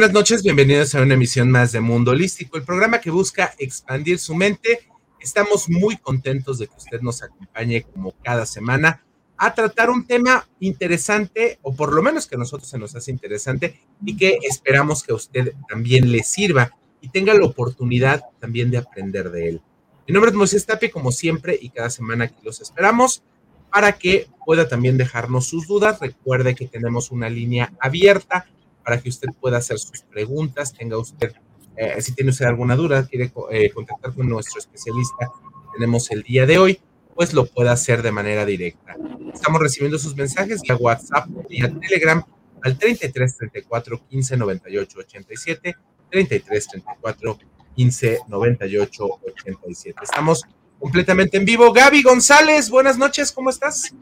buenas noches, bienvenidos a una emisión más de Mundo Holístico, el programa que busca expandir su mente. Estamos muy contentos de que usted nos acompañe como cada semana a tratar un tema interesante, o por lo menos que a nosotros se nos hace interesante y que esperamos que a usted también le sirva y tenga la oportunidad también de aprender de él. Mi nombre es Moisés Tapia, como siempre, y cada semana aquí los esperamos para que pueda también dejarnos sus dudas. Recuerde que tenemos una línea abierta para que usted pueda hacer sus preguntas, tenga usted, eh, si tiene usted alguna duda, quiere eh, contactar con nuestro especialista que tenemos el día de hoy, pues lo pueda hacer de manera directa. Estamos recibiendo sus mensajes vía WhatsApp, vía Telegram al 33 34 15 98 87, 33 34 15 98 87. Estamos completamente en vivo. Gaby González, buenas noches, ¿cómo estás?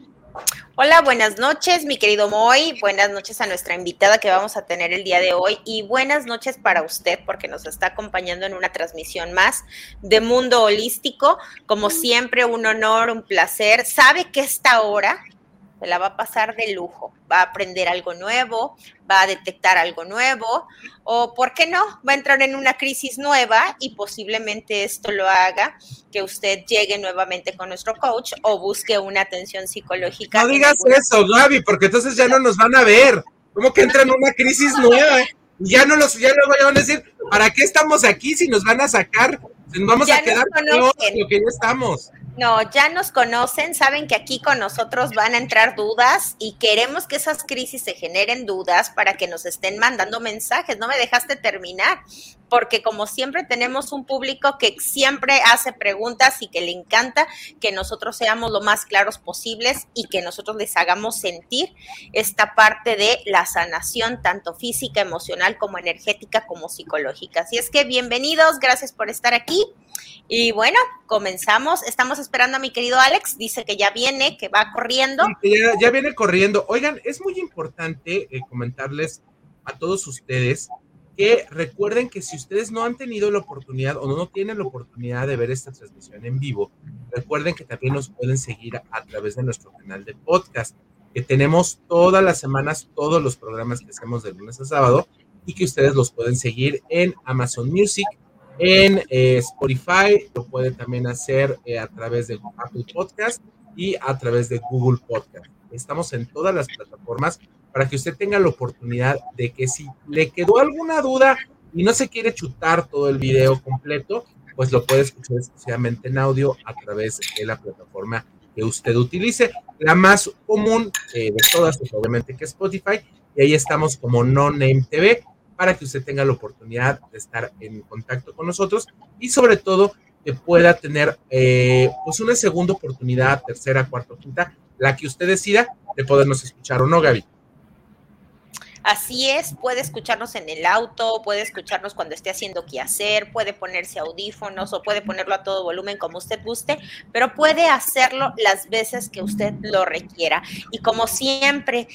Hola, buenas noches, mi querido Moy. Buenas noches a nuestra invitada que vamos a tener el día de hoy y buenas noches para usted porque nos está acompañando en una transmisión más de Mundo Holístico. Como siempre, un honor, un placer. ¿Sabe que esta hora se la va a pasar de lujo, va a aprender algo nuevo, va a detectar algo nuevo, o por qué no, va a entrar en una crisis nueva y posiblemente esto lo haga que usted llegue nuevamente con nuestro coach o busque una atención psicológica. No digas eso, Gaby, porque entonces ya no nos van a ver. ¿Cómo que entra en una crisis nueva? Ya no los, ya luego van a decir, ¿para qué estamos aquí si nos van a sacar? Nos vamos a quedar con lo que ya estamos. No, ya nos conocen, saben que aquí con nosotros van a entrar dudas y queremos que esas crisis se generen dudas para que nos estén mandando mensajes. No me dejaste terminar, porque como siempre tenemos un público que siempre hace preguntas y que le encanta que nosotros seamos lo más claros posibles y que nosotros les hagamos sentir esta parte de la sanación, tanto física, emocional como energética como psicológica. Así es que bienvenidos, gracias por estar aquí. Y bueno, comenzamos. Estamos esperando a mi querido Alex. Dice que ya viene, que va corriendo. ya, viene corriendo. Oigan, es muy importante eh, comentarles a todos ustedes que recuerden que si ustedes no han tenido la oportunidad o no tienen la oportunidad de ver esta transmisión en vivo, recuerden que también nos pueden seguir a través de nuestro canal de podcast, que tenemos todas las semanas todos los programas que hacemos de lunes a sábado y que ustedes los pueden seguir en Amazon Music, en eh, Spotify, lo puede también hacer eh, a través de Apple Podcast y a través de Google Podcast. Estamos en todas las plataformas para que usted tenga la oportunidad de que si le quedó alguna duda y no se quiere chutar todo el video completo, pues lo puede escuchar exclusivamente en audio a través de la plataforma que usted utilice. La más común eh, de todas es obviamente que Spotify, y ahí estamos como No Name TV para que usted tenga la oportunidad de estar en contacto con nosotros y sobre todo que pueda tener eh, pues una segunda oportunidad, tercera, cuarta, quinta, la que usted decida de podernos escuchar o no, Gaby. Así es, puede escucharnos en el auto, puede escucharnos cuando esté haciendo qué hacer, puede ponerse audífonos o puede ponerlo a todo volumen como usted guste, pero puede hacerlo las veces que usted lo requiera. Y como siempre,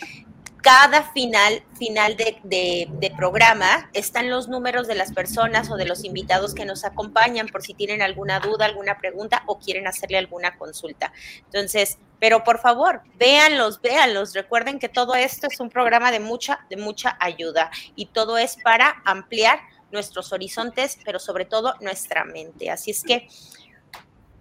cada final, final de, programa están los números de las personas o de los invitados que nos acompañan por si tienen alguna duda, alguna pregunta o quieren hacerle alguna consulta. Entonces, pero por favor, véanlos, véanlos. Recuerden que todo esto es un programa de mucha, de mucha ayuda y todo es para ampliar nuestros horizontes, pero sobre todo nuestra mente. Así es que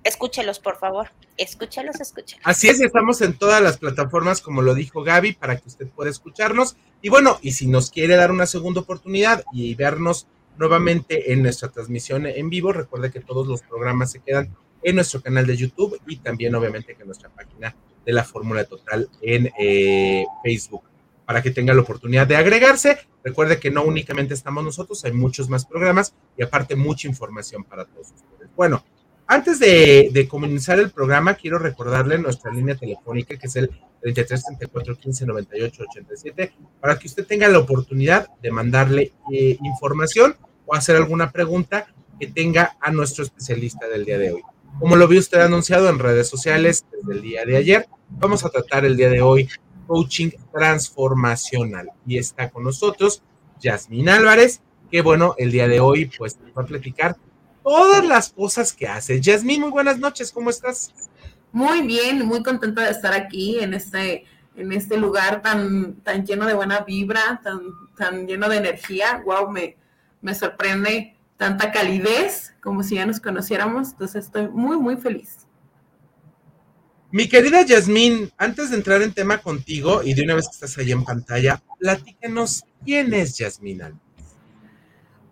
escúchelos, por favor. Escúchelos, escúchelos. Así es, estamos en todas las plataformas, como lo dijo Gaby, para que usted pueda escucharnos. Y bueno, y si nos quiere dar una segunda oportunidad y vernos nuevamente en nuestra transmisión en vivo, recuerde que todos los programas se quedan en nuestro canal de YouTube y también obviamente en nuestra página de la Fórmula Total en eh, Facebook para que tenga la oportunidad de agregarse. Recuerde que no únicamente estamos nosotros, hay muchos más programas y aparte mucha información para todos ustedes. Bueno, antes de, comenzar el programa, quiero recordarle nuestra línea telefónica, que es el 33 34 15 98 87 para que usted tenga la oportunidad de mandarle eh, información o hacer alguna pregunta que tenga a nuestro especialista del día de hoy. Como lo vio usted anunciado en redes sociales desde el día de ayer, vamos a tratar el día de hoy coaching transformacional y está con nosotros Yasmín Álvarez, que bueno, el día de hoy pues va a platicar todas las cosas que hace. Yasmín, muy buenas noches, ¿cómo estás? Muy bien, muy contenta de estar aquí en este, en este lugar tan, tan lleno de buena vibra, tan, tan lleno de energía. Wow, me, me sorprende tanta calidez como si ya nos conociéramos. Entonces estoy muy, muy feliz. Mi querida Yasmín, antes de entrar en tema contigo y de una vez que estás ahí en pantalla, platícanos quién es Yasmín Álvarez.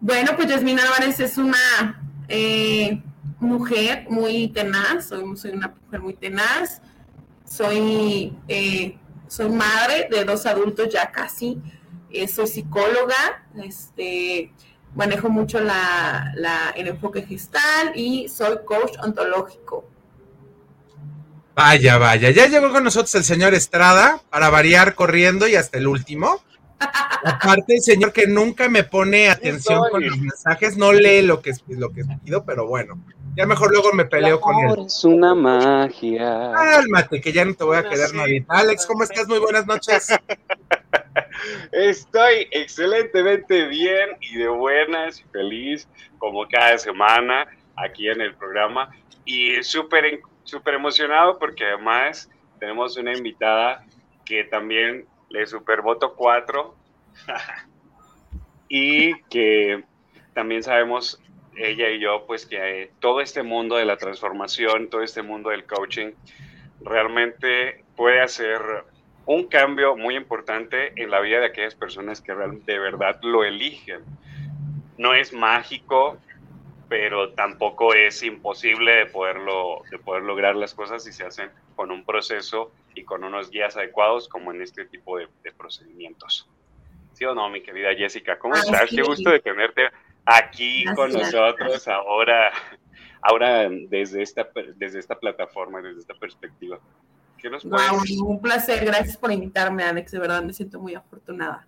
Bueno, pues Yasmín Álvarez es una eh, mujer muy tenaz, soy, soy, una mujer muy tenaz, soy, eh, soy madre de dos adultos ya casi, eh, soy psicóloga, este, manejo mucho la, el enfoque gestal y soy coach ontológico. Vaya, vaya, ya llegó con nosotros el señor Estrada para variar corriendo y hasta el último. Aparte, el señor que nunca me pone atención con los mensajes, no lee lo que, lo que pido, pero bueno, ya mejor luego me peleo con él. Es una magia. Cálmate, que ya no te voy a quedar nadie. Alex, ¿cómo estás? Muy buenas noches. Estoy excelentemente bien y de buenas y feliz, como cada semana, aquí en el programa. Y súper súper emocionado porque además tenemos una invitada que también le super voto 4 y que también sabemos ella y yo pues que eh, todo este mundo de la transformación, todo este mundo del coaching realmente puede hacer un cambio muy importante en la vida de aquellas personas que de verdad lo eligen. No es mágico, pero tampoco es imposible de poderlo, de poder lograr las cosas si se hacen con un proceso y con unos guías adecuados como en este tipo de, procedimientos. ¿Sí o no, mi querida Jessica? ¿Cómo estás? Qué gusto de tenerte aquí con nosotros ahora, ahora desde esta, desde esta plataforma, desde esta perspectiva. ¿Qué nos un placer, gracias por invitarme, Alex, de verdad me siento muy afortunada.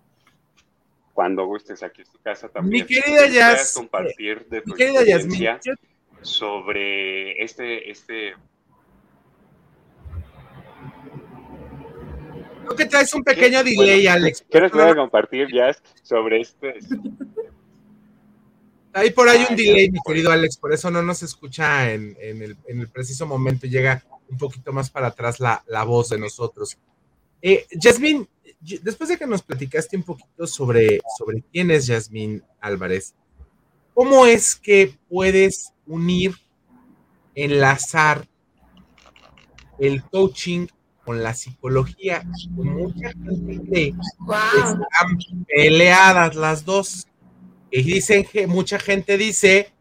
Cuando gustes, aquí es tu casa también. Mi querida Jazz. compartir de tu experiencia sobre este, este Creo que traes un pequeño delay, Alex. ¿Qué nos puede compartir, Jazz, sobre este? Hay por ahí un delay, mi querido Alex, por eso no nos escucha en, el, preciso momento, llega un poquito más para atrás la, voz de nosotros. Eh, Jasmine, después de que nos platicaste un poquito sobre, sobre quién es Jasmine Álvarez, ¿cómo es que puedes unir, enlazar el coaching con la psicología. Mucha gente cree están peleadas las dos. Y dicen que mucha gente dice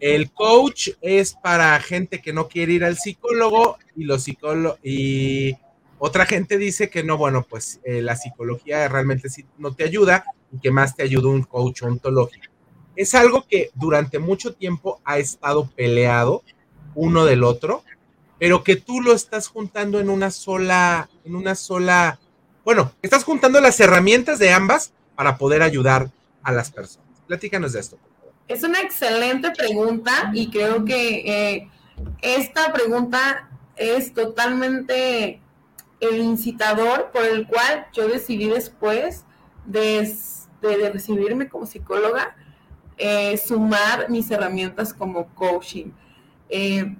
el coach es para gente que no quiere ir al psicólogo y los psicólogos y otra gente dice que no, bueno, pues eh, la psicología realmente sí no te ayuda y que más te ayuda un coach ontológico. Es algo que durante mucho tiempo ha estado peleado uno del otro pero que tú lo estás juntando en una sola, en una sola, bueno, estás juntando las herramientas de ambas para poder ayudar a las personas. Platícanos de esto. Es una excelente pregunta y creo que eh, esta pregunta es totalmente el incitador por el cual yo decidí después de, recibirme como psicóloga, eh, sumar mis herramientas como coaching. Eh,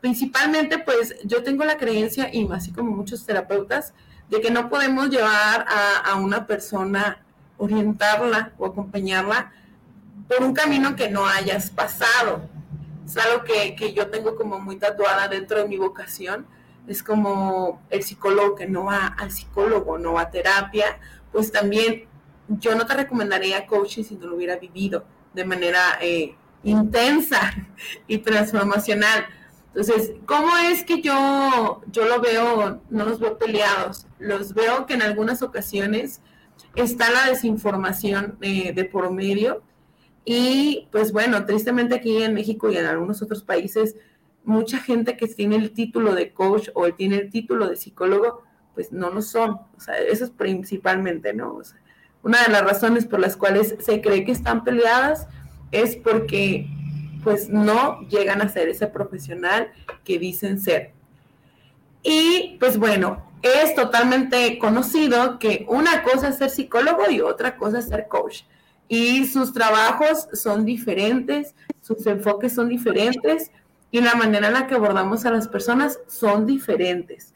principalmente pues yo tengo la creencia, y así como muchos terapeutas, de que no podemos llevar a, una persona, orientarla o acompañarla por un camino que no hayas pasado. Es algo que, que, yo tengo como muy tatuada dentro de mi vocación. Es como el psicólogo que no va al psicólogo, no va a terapia, pues también yo no te recomendaría coaching si no lo hubiera vivido de manera eh, intensa y transformacional. Entonces, ¿cómo es que yo, yo lo veo, no los veo peleados? Los veo que en algunas ocasiones está la desinformación eh, de por medio. Y pues bueno, tristemente aquí en México y en algunos otros países, mucha gente que tiene el título de coach o tiene el título de psicólogo, pues no lo son. O sea, eso es principalmente, ¿no? una de las razones por las cuales se cree que están peleadas es porque pues no llegan a ser ese profesional que dicen ser. Y pues bueno, es totalmente conocido que una cosa es ser psicólogo y otra cosa es ser coach. Y sus trabajos son diferentes, sus enfoques son diferentes y la manera en la que abordamos a las personas son diferentes.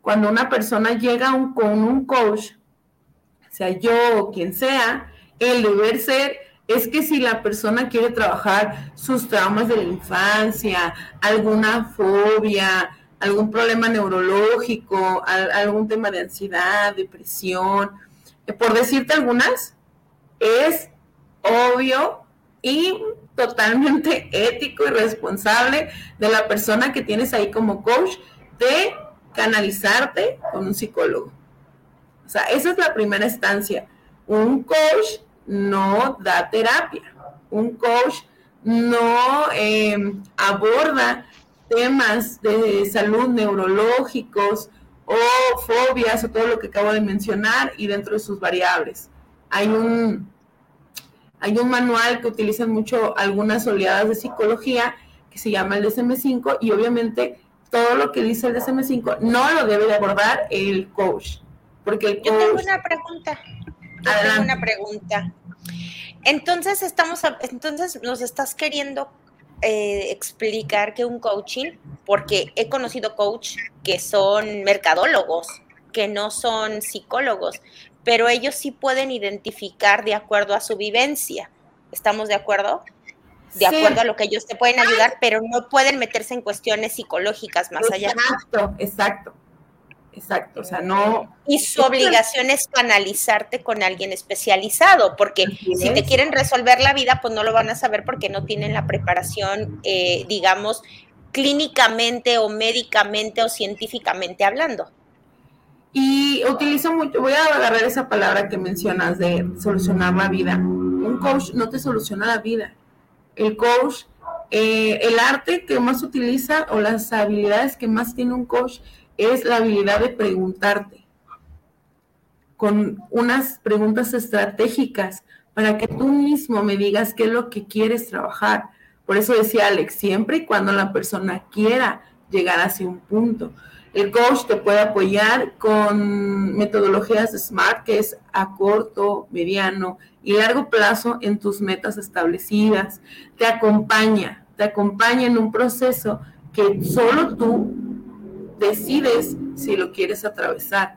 Cuando una persona llega con un coach, sea yo o quien sea, el deber ser es que si la persona quiere trabajar sus traumas de la infancia, alguna fobia, algún problema neurológico, algún tema de ansiedad, depresión, eh, por decirte algunas, es obvio y totalmente ético y responsable de la persona que tienes ahí como coach de canalizarte con un psicólogo. O sea, esa es la primera instancia. Un coach no da terapia. Un coach no em, aborda temas de salud neurológicos o fobias o todo lo que acabo de mencionar y dentro de sus variables. Hay un, hay un manual que utilizan mucho algunas oleadas de psicología que se llama el DSM5 y obviamente todo lo que dice el DSM5 no lo debe de abordar el coach. Porque el coach... Yo tengo una pregunta. Yo tengo una pregunta. Entonces estamos, entonces nos estás queriendo eh, explicar que un coaching, porque he conocido coach que son mercadólogos, que no son psicólogos, pero ellos sí pueden identificar de acuerdo a su vivencia. ¿Estamos de acuerdo? De acuerdo a lo que ellos te pueden ayudar, pero no pueden meterse en cuestiones psicológicas más allá. Exacto, exacto. Exacto, o sea, no... Y su obligación es canalizarte con alguien especializado, porque si te quieren resolver la vida, pues no lo van a saber porque no tienen la preparación, eh, digamos, clínicamente o médicamente o científicamente hablando. Y utilizo mucho, voy a agarrar esa palabra que mencionas de solucionar la vida. Un coach no te soluciona la vida. El coach, eh, el arte que más utiliza o las habilidades que más tiene un coach es la habilidad de preguntarte con unas preguntas estratégicas para que tú mismo me digas qué es lo que quieres trabajar. Por eso decía Alex, siempre y cuando la persona quiera llegar hacia un punto. El coach te puede apoyar con metodologías SMART, que es a corto, mediano y largo plazo en tus metas establecidas. Te acompaña, te acompaña en un proceso que solo tú decides si lo quieres atravesar.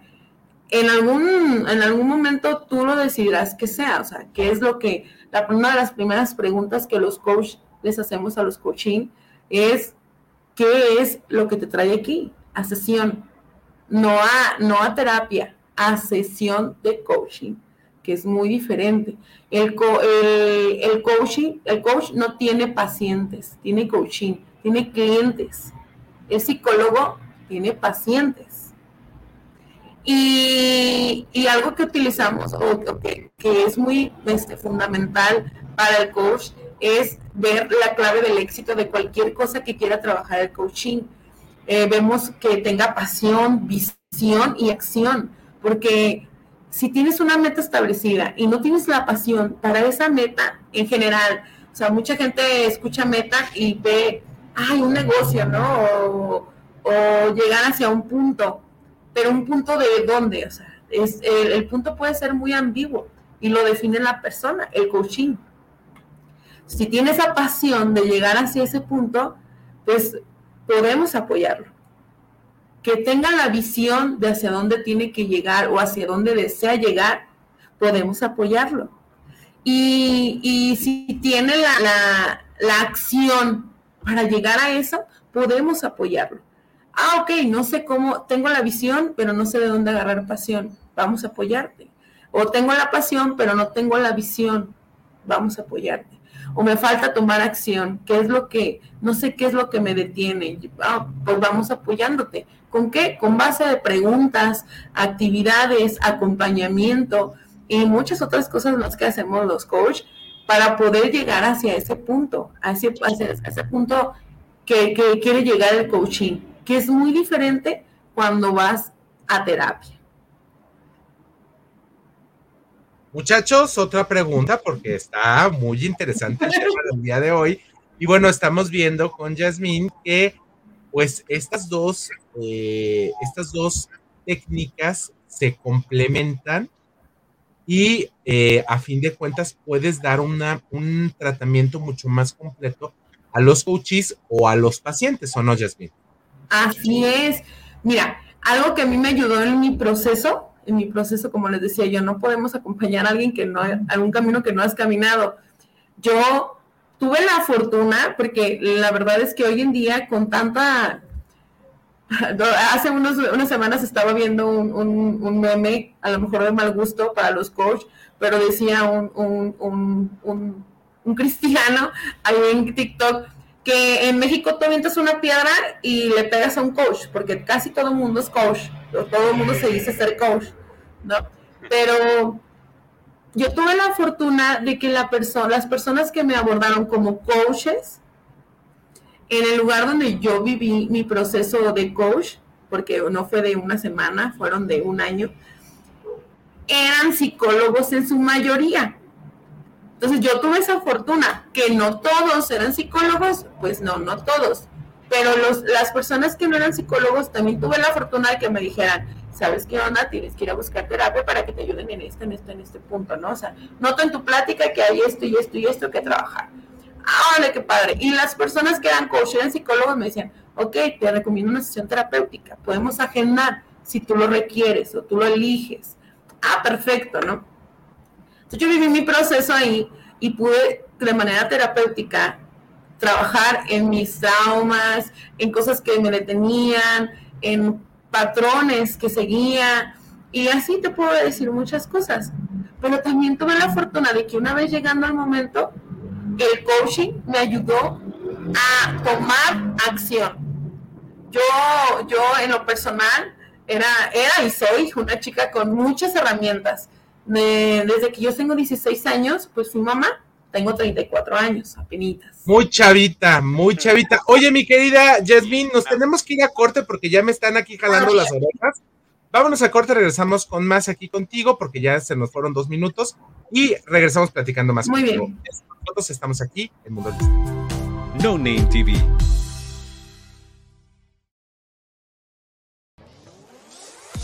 En algún, en algún momento tú lo decidirás que sea, o sea, qué es lo que, la, una de las primeras preguntas que los coaches les hacemos a los coaching es, ¿qué es lo que te trae aquí? A sesión, no a, no a terapia, a sesión de coaching, que es muy diferente. El, el, el coaching, el coach no tiene pacientes, tiene coaching, tiene clientes. El psicólogo tiene pacientes. Y, algo que utilizamos o, que, es muy este, fundamental para el coach es ver la clave del éxito de cualquier cosa que quiera trabajar el coaching. Eh, vemos que tenga pasión, visión y acción, porque si tienes una meta establecida y no tienes la pasión para esa meta en general, o sea, mucha gente escucha meta y ve, ay, un negocio, ¿no? o llegar hacia un punto, pero un punto de dónde, o sea, es, el, punto puede ser muy ambiguo y lo define la persona, el coaching. Si tiene esa pasión de llegar hacia ese punto, pues podemos apoyarlo. Que tenga la visión de hacia dónde tiene que llegar o hacia dónde desea llegar, podemos apoyarlo. Y, si tiene la, la acción para llegar a eso, podemos apoyarlo ah, ok, no sé cómo, tengo la visión, pero no sé de dónde agarrar pasión, vamos a apoyarte. O tengo la pasión, pero no tengo la visión, vamos a apoyarte. O me falta tomar acción, ¿qué es lo que, no sé qué es lo que me detiene? Ah, pues vamos apoyándote. ¿Con qué? Con base de preguntas, actividades, acompañamiento y muchas otras cosas más que hacemos los coaches para poder llegar hacia ese punto, hacia, ese punto que, que quiere llegar el coaching que es muy diferente cuando vas a terapia. Muchachos, otra pregunta porque está muy interesante el tema del día de hoy. Y bueno, estamos viendo con Yasmín que pues estas dos, eh, estas dos técnicas se complementan y eh, a fin de cuentas puedes dar una, un tratamiento mucho más completo a los coaches o a los pacientes, ¿o no, Jasmine? Así es. Mira, algo que a mí me ayudó en mi proceso, en mi proceso, como les decía yo, no podemos acompañar a alguien que no, a un camino que no has caminado. Yo tuve la fortuna, porque la verdad es que hoy en día con tanta Hace unos, unas semanas estaba viendo un, un, meme, a lo mejor de mal gusto para los coaches, pero decía un, un, cristiano ahí en TikTok que en México tú avientas una piedra y le pegas a un coach, porque casi todo el mundo es coach, todo el mundo se dice ser coach, ¿no? Pero yo tuve la fortuna de que la las personas que me abordaron como coaches, en el lugar donde yo viví mi proceso de coach, porque no fue de una semana, fueron de un año, eran psicólogos en su mayoría. Entonces yo tuve esa fortuna, que no todos eran psicólogos, pues no, no todos, pero los, las personas que no eran psicólogos también tuve la fortuna de que me dijeran, ¿sabes qué onda? Tienes que ir a buscar terapia para que te ayuden en esto, en esto, en este punto, ¿no? O sea, noto en tu plática que hay esto y esto y esto que trabajar ¡Órale, qué padre! Y las personas que eran coach, eran psicólogos, me decían, ok, te recomiendo una sesión terapéutica, podemos agendar si tú lo requieres o tú lo eliges. Ah, perfecto, ¿no? Entonces yo viví mi proceso ahí y pude de manera terapéutica trabajar en mis traumas, en cosas que me detenían, en patrones que seguía, y así te puedo decir muchas cosas. Pero también tuve la fortuna de que una vez llegando al momento, el coaching me ayudó a tomar acción. Yo, yo en lo personal era, era y soy una chica con muchas herramientas. Desde que yo tengo 16 años, pues fui mamá, tengo 34 años, apenas. Muy chavita, muy chavita. Oye, mi querida Jasmine, nos tenemos que ir a corte porque ya me están aquí jalando las orejas. Vámonos a corte, regresamos con más aquí contigo porque ya se nos fueron dos minutos y regresamos platicando más. Muy bien. Nosotros estamos aquí en Mundo No Name TV.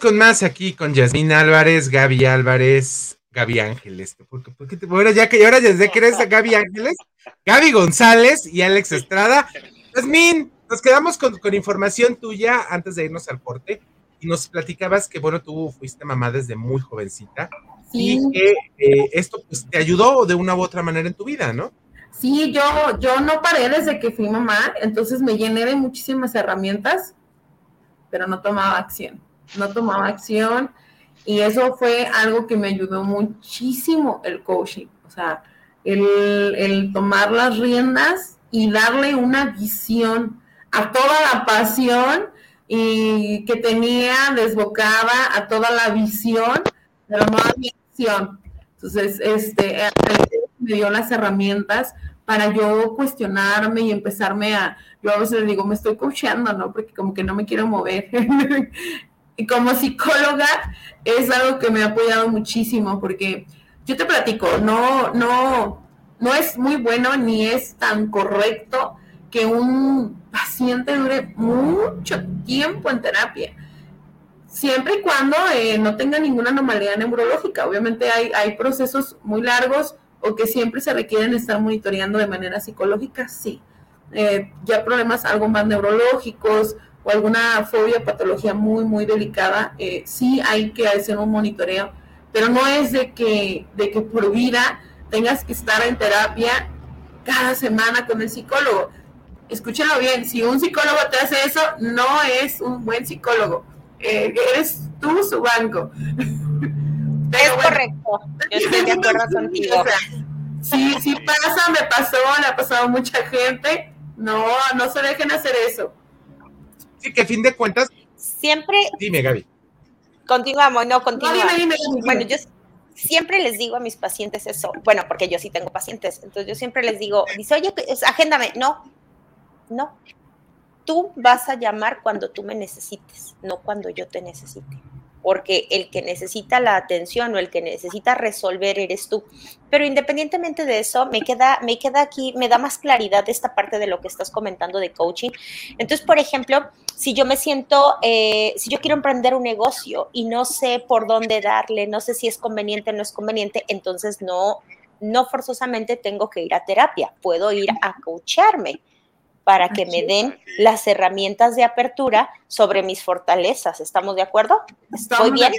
con más aquí con Yasmín Álvarez, Gaby Álvarez, Gaby Ángeles. ahora ya que ahora ya que eres Gaby Ángeles, Gaby González y Alex Estrada. Yasmín, nos quedamos con, información tuya antes de irnos al corte. y nos platicabas que, bueno, tú fuiste mamá desde muy jovencita Sí. y que eh, esto pues te ayudó de una u otra manera en tu vida, ¿no? Sí, yo, yo no paré desde que fui mamá, entonces me llené de muchísimas herramientas, pero no tomaba acción, no tomaba acción y eso fue algo que me ayudó muchísimo el coaching, o sea, el, el tomar las riendas y darle una visión a toda la pasión y que tenía desbocada a toda la visión, pero no había acción. Entonces, este, me dio las herramientas para yo cuestionarme y empezarme a, yo a veces le digo, me estoy coachando, ¿no? Porque como que no me quiero mover. y como psicóloga es algo que me ha apoyado muchísimo porque yo te platico, no, no, no es muy bueno ni es tan correcto que un paciente dure mucho tiempo en terapia siempre y cuando eh, no tenga ninguna anomalía neurológica. Obviamente hay, hay procesos muy largos o que siempre se requieren estar monitoreando de manera psicológica, sí. Eh, ya problemas algo más neurológicos o alguna fobia, patología muy, muy delicada, eh, sí hay que hacer un monitoreo, pero no es de que, de que por vida tengas que estar en terapia cada semana con el psicólogo. Escúchenlo bien, si un psicólogo te hace eso, no es un buen psicólogo eh, eres tú su banco. Pero es bueno, correcto, yo estoy de acuerdo contigo. O sea, sí, sí pasa, me pasó, le ha pasado a mucha gente. No, no se dejen hacer eso. Sí, que a fin de cuentas. Siempre. Dime, Gaby. Continuamos, no, continuamos. No, dime, dime, dime. Bueno, yo siempre les digo a mis pacientes eso. Bueno, porque yo sí tengo pacientes. Entonces yo siempre les digo, dice, oye, agéndame. No, no, tú vas a llamar cuando tú me necesites, no cuando yo te necesite. Porque el que necesita la atención o el que necesita resolver eres tú. Pero independientemente de eso, me queda, me queda aquí, me da más claridad esta parte de lo que estás comentando de coaching. Entonces, por ejemplo, si yo me siento, eh, si yo quiero emprender un negocio y no sé por dónde darle, no sé si es conveniente o no es conveniente, entonces no, no forzosamente tengo que ir a terapia, puedo ir a coacharme para que me den las herramientas de apertura sobre mis fortalezas. ¿Estamos de acuerdo? ¿Estoy bien?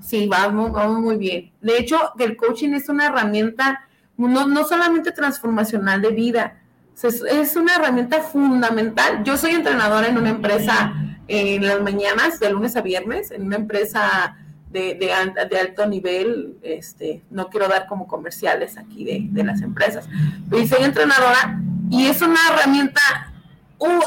Sí, vamos, vamos muy bien. De hecho, el coaching es una herramienta no, no solamente transformacional de vida, es, es, una herramienta fundamental. Yo soy entrenadora en una empresa en las mañanas, de lunes a viernes, en una empresa de, de, de alto nivel. Este, no quiero dar como comerciales aquí de, de las empresas. Y soy entrenadora y es una herramienta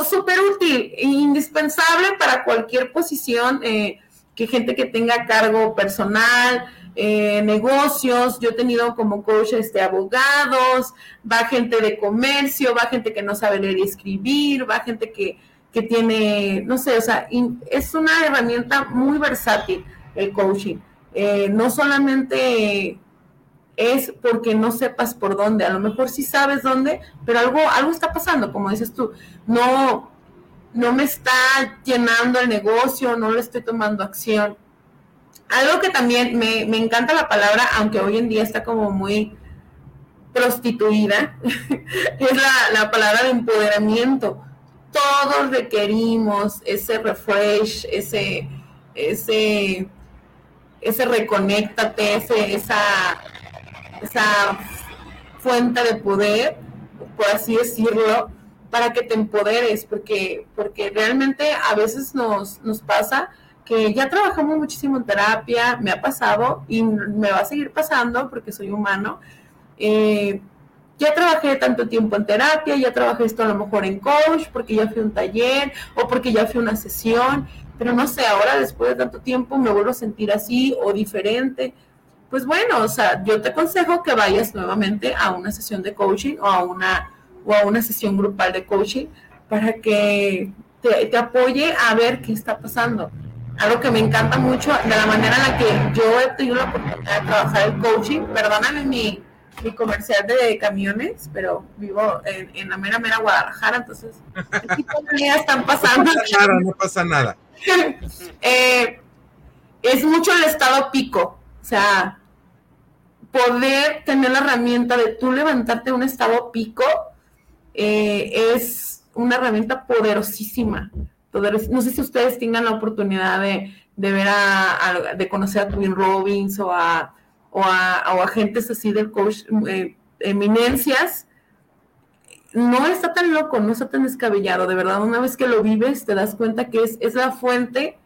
súper útil e indispensable para cualquier posición, eh, que gente que tenga cargo personal, eh, negocios, yo he tenido como coach este, abogados, va gente de comercio, va gente que no sabe leer y escribir, va gente que, que tiene, no sé, o sea, es una herramienta muy versátil el coaching. Eh, no solamente es porque no sepas por dónde. A lo mejor sí sabes dónde, pero algo, algo está pasando, como dices tú. No, no me está llenando el negocio, no le estoy tomando acción. Algo que también me, me encanta la palabra, aunque hoy en día está como muy prostituida, es la, la palabra de empoderamiento. Todos requerimos ese refresh, ese, ese, ese reconéctate, ese, esa esa fuente de poder, por así decirlo, para que te empoderes, porque, porque realmente a veces nos, nos pasa que ya trabajamos muchísimo en terapia, me ha pasado y me va a seguir pasando porque soy humano. Eh, ya trabajé tanto tiempo en terapia, ya trabajé esto a lo mejor en coach, porque ya fui a un taller o porque ya fui a una sesión, pero no sé, ahora después de tanto tiempo me vuelvo a sentir así o diferente pues bueno, o sea, yo te aconsejo que vayas nuevamente a una sesión de coaching o a una, o a una sesión grupal de coaching para que te, te, apoye a ver qué está pasando. Algo que me encanta mucho de la manera en la que yo he tenido la oportunidad de trabajar el coaching, perdóname mi, mi comercial de camiones, pero vivo en, en la mera, mera Guadalajara, entonces, ¿qué tipo de días están pasando? No pasa nada, no pasa nada. eh, es mucho el estado pico, o sea, poder tener la herramienta de tú levantarte un estado pico eh, es una herramienta poderosísima, no sé si ustedes tengan la oportunidad de, ver a, de conocer a Twin Robbins o a, o a, o agentes así del coach, eh, eminencias, no está tan loco, no está tan descabellado, de verdad, una vez que lo vives te das cuenta que es, es la fuente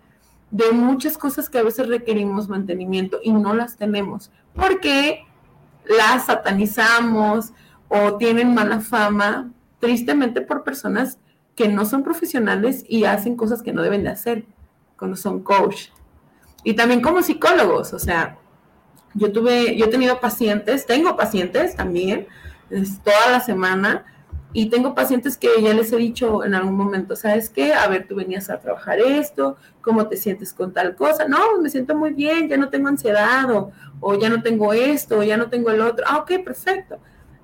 de muchas cosas que a veces requerimos mantenimiento y no las tenemos, porque las satanizamos o tienen mala fama, tristemente por personas que no son profesionales y hacen cosas que no deben de hacer cuando son coach. Y también como psicólogos, o sea, yo tuve, yo he tenido pacientes, tengo pacientes también, toda la semana, y tengo pacientes que ya les he dicho en algún momento, ¿sabes qué? A ver, tú venías a trabajar esto, ¿cómo te sientes con tal cosa? No, me siento muy bien, ya no tengo ansiedad, o, o ya no tengo esto, o ya no tengo el otro. Ah, ok, perfecto.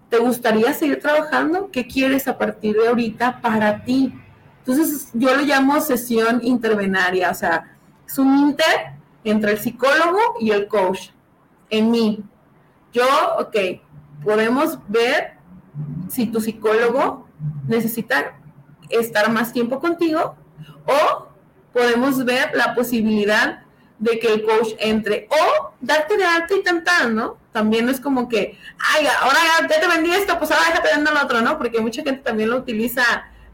¿Te gustaría seguir trabajando? ¿Qué quieres a partir de ahorita para ti? Entonces, yo lo llamo sesión intervenaria, o sea, es un inter entre el psicólogo y el coach en mí. Yo, ok, podemos ver si tu psicólogo necesita estar más tiempo contigo o podemos ver la posibilidad de que el coach entre o darte de alta y tentar, ¿no? También es como que, ay, ahora ya te vendí esto, pues ahora déjate vender lo otro, ¿no? Porque mucha gente también lo utiliza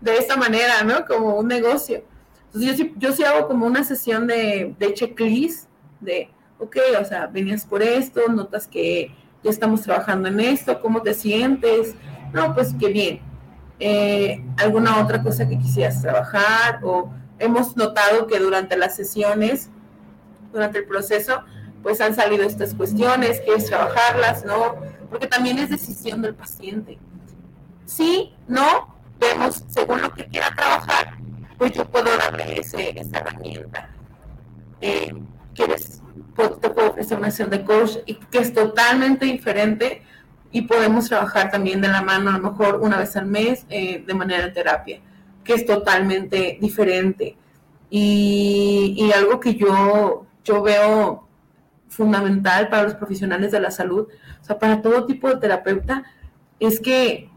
de esta manera, ¿no? Como un negocio. Entonces yo sí, yo sí hago como una sesión de, de checklist, de, ok, o sea, venías por esto, notas que ya estamos trabajando en esto, ¿cómo te sientes? No, pues qué bien. Eh, ¿Alguna otra cosa que quisieras trabajar? O hemos notado que durante las sesiones, durante el proceso, pues han salido estas cuestiones, quieres trabajarlas, ¿no? Porque también es decisión del paciente. Sí, no, vemos según lo que quiera trabajar, pues yo puedo darle ese, esa herramienta. Eh, ¿Quieres te puedo ofrecer una sesión de coach y que es totalmente diferente y podemos trabajar también de la mano a lo mejor una vez al mes eh, de manera terapia, que es totalmente diferente. Y, y, algo que yo, yo veo fundamental para los profesionales de la salud, o sea, para todo tipo de terapeuta, es que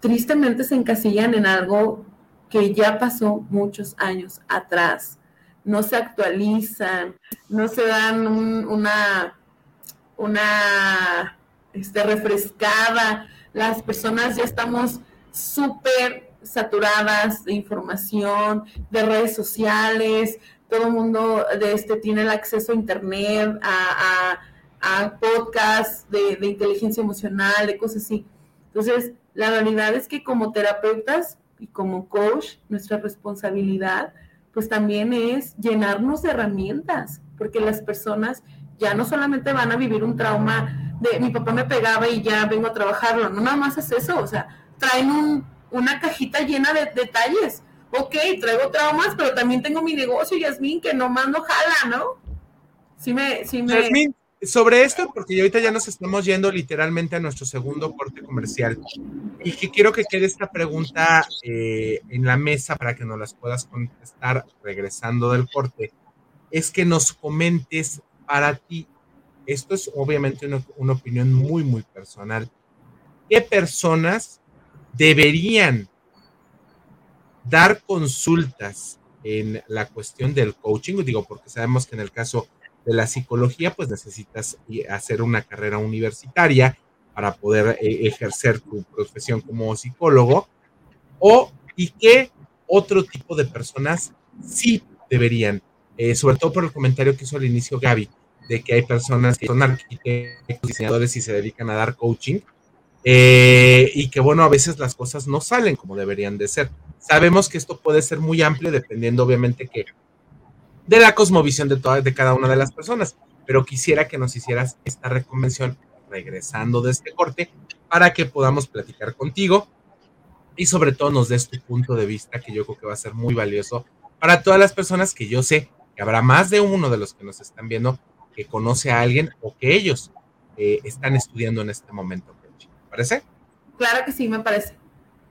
tristemente se encasillan en algo que ya pasó muchos años atrás no se actualizan, no se dan una, una este, refrescada. Las personas ya estamos súper saturadas de información, de redes sociales, todo el mundo de este, tiene el acceso a internet, a, a, podcasts de, de inteligencia emocional, de cosas así. Entonces, la realidad es que como terapeutas y como coach, nuestra responsabilidad pues también es llenarnos de herramientas, porque las personas ya no solamente van a vivir un trauma de mi papá me pegaba y ya vengo a trabajarlo, no nada más es eso, o sea, traen una cajita llena de detalles. Ok, traigo traumas, pero también tengo mi negocio, Yasmín, que nomás no jala, ¿no? Sí me, sí me sobre esto, porque ahorita ya nos estamos yendo literalmente a nuestro segundo corte comercial, y que quiero que quede esta pregunta eh, en la mesa para que nos las puedas contestar regresando del corte, es que nos comentes para ti, esto es obviamente una, una opinión muy, muy personal, ¿qué personas deberían dar consultas en la cuestión del coaching? Digo, porque sabemos que en el caso de la psicología, pues necesitas hacer una carrera universitaria para poder eh, ejercer tu profesión como psicólogo, o y qué otro tipo de personas sí deberían, eh, sobre todo por el comentario que hizo al inicio Gaby, de que hay personas que son arquitectos, diseñadores y se dedican a dar coaching, eh, y que bueno, a veces las cosas no salen como deberían de ser. Sabemos que esto puede ser muy amplio dependiendo obviamente que de la cosmovisión de, toda, de cada una de las personas. Pero quisiera que nos hicieras esta reconvención regresando de este corte para que podamos platicar contigo y sobre todo nos des tu punto de vista que yo creo que va a ser muy valioso para todas las personas que yo sé que habrá más de uno de los que nos están viendo que conoce a alguien o que ellos eh, están estudiando en este momento. ¿Te parece? Claro que sí, me parece.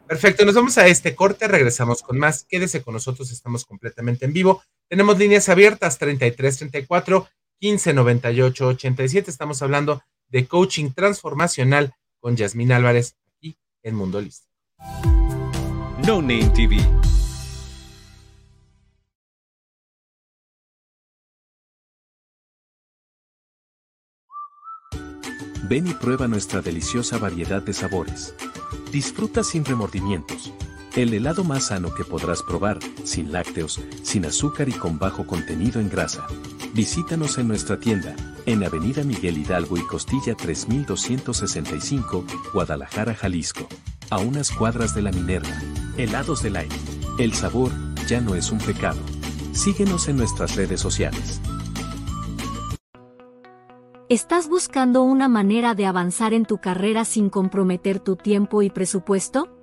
Perfecto, nos vamos a este corte, regresamos con más. Quédese con nosotros, estamos completamente en vivo. Tenemos líneas abiertas 33 34 15 98 87. Estamos hablando de coaching transformacional con Yasmín Álvarez aquí en Mundo Listo. No Name TV. Ven y prueba nuestra deliciosa variedad de sabores. Disfruta sin remordimientos el helado más sano que podrás probar, sin lácteos, sin azúcar y con bajo contenido en grasa. Visítanos en nuestra tienda, en Avenida Miguel Hidalgo y Costilla 3265, Guadalajara, Jalisco. A unas cuadras de la Minerva. Helados del aire. El sabor ya no es un pecado. Síguenos en nuestras redes sociales. ¿Estás buscando una manera de avanzar en tu carrera sin comprometer tu tiempo y presupuesto?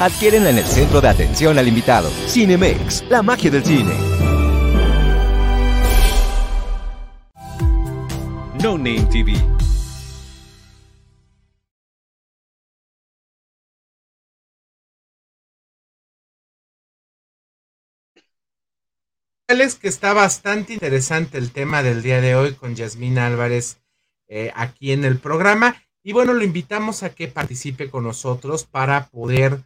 Adquiérenla en el centro de atención al invitado. Cinemex, la magia del cine. No Name TV. es que está bastante interesante el tema del día de hoy con Yasmín Álvarez eh, aquí en el programa. Y bueno, lo invitamos a que participe con nosotros para poder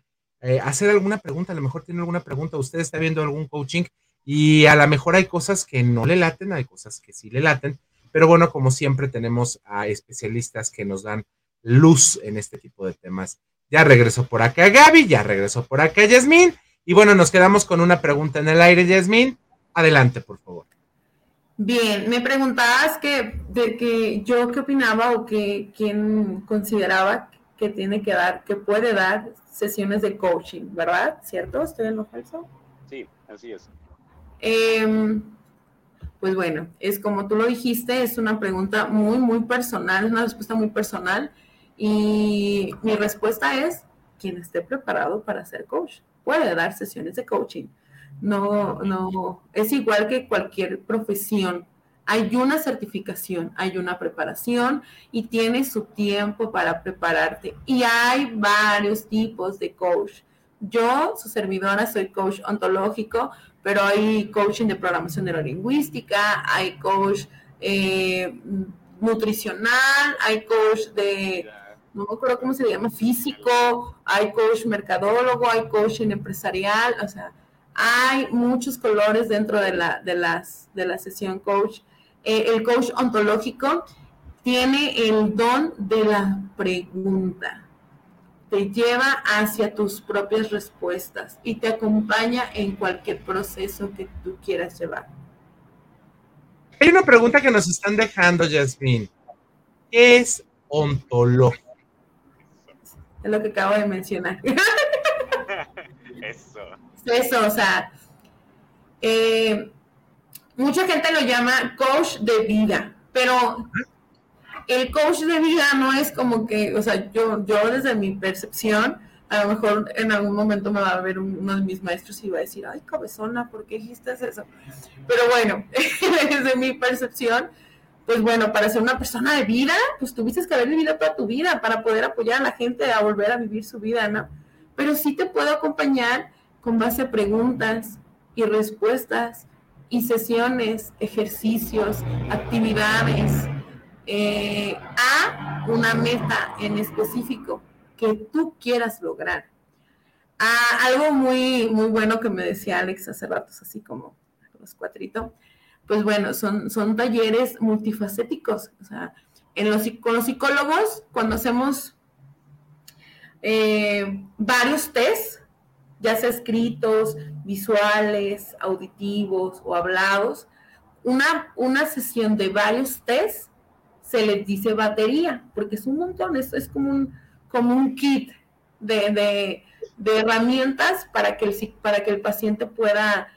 eh, hacer alguna pregunta. A lo mejor tiene alguna pregunta. Usted está viendo algún coaching y a lo mejor hay cosas que no le laten, hay cosas que sí le laten. Pero bueno, como siempre, tenemos a especialistas que nos dan luz en este tipo de temas. Ya regresó por acá Gaby, ya regresó por acá Yasmín. Y bueno, nos quedamos con una pregunta en el aire, Yasmín. Adelante, por favor. Bien, me preguntabas que, de que yo qué opinaba o que quién consideraba que tiene que dar, que puede dar sesiones de coaching, ¿verdad? ¿Cierto? ¿Estoy en lo falso? Sí, así es. Em, pues bueno, es como tú lo dijiste, es una pregunta muy, muy personal, es una respuesta muy personal. Y mi respuesta es, quien esté preparado para ser coach puede dar sesiones de coaching no, no, es igual que cualquier profesión. Hay una certificación, hay una preparación y tienes su tiempo para prepararte. Y hay varios tipos de coach. Yo, su servidora, soy coach ontológico, pero hay coaching de programación neurolingüística, hay coach eh, nutricional, hay coach de, no me acuerdo cómo se llama, físico, hay coach mercadólogo, hay coaching empresarial, o sea, hay muchos colores dentro de la, de las, de la sesión coach. Eh, el coach ontológico tiene el don de la pregunta. Te lleva hacia tus propias respuestas y te acompaña en cualquier proceso que tú quieras llevar. Hay una pregunta que nos están dejando, Jasmine. ¿Qué es ontológico? Es lo que acabo de mencionar. Eso eso, o sea, eh, mucha gente lo llama coach de vida, pero el coach de vida no es como que, o sea, yo, yo desde mi percepción, a lo mejor en algún momento me va a ver uno de mis maestros y va a decir, ay, cabezona, ¿por qué dijiste eso? Pero bueno, desde mi percepción, pues bueno, para ser una persona de vida, pues tuviste que haber vivido toda tu vida para poder apoyar a la gente a volver a vivir su vida, ¿no? Pero sí te puedo acompañar con base a preguntas y respuestas y sesiones, ejercicios, actividades, eh, a una meta en específico que tú quieras lograr. Ah, algo muy, muy bueno que me decía Alex hace ratos, así como los cuatritos, pues bueno, son, son talleres multifacéticos. O sea, en los, con los psicólogos, cuando hacemos eh, varios tests, ya sea escritos, visuales, auditivos o hablados, una, una sesión de varios test se les dice batería, porque es un montón, esto es como un, como un kit de, de, herramientas para que, el, para que el paciente pueda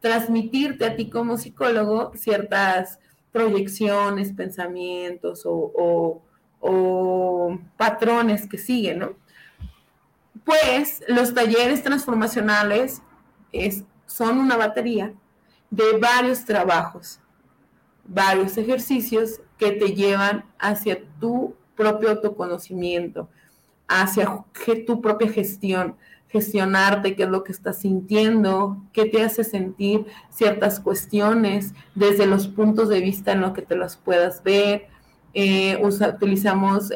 transmitirte a ti como psicólogo ciertas proyecciones, pensamientos o, patrones que siguen, ¿no? Pues los talleres transformacionales es, son una batería de varios trabajos, varios ejercicios que te llevan hacia tu propio autoconocimiento, hacia tu propia gestión, gestionarte, qué es lo que estás sintiendo, qué te hace sentir ciertas cuestiones desde los puntos de vista en los que te las puedas ver. Eh, utilizamos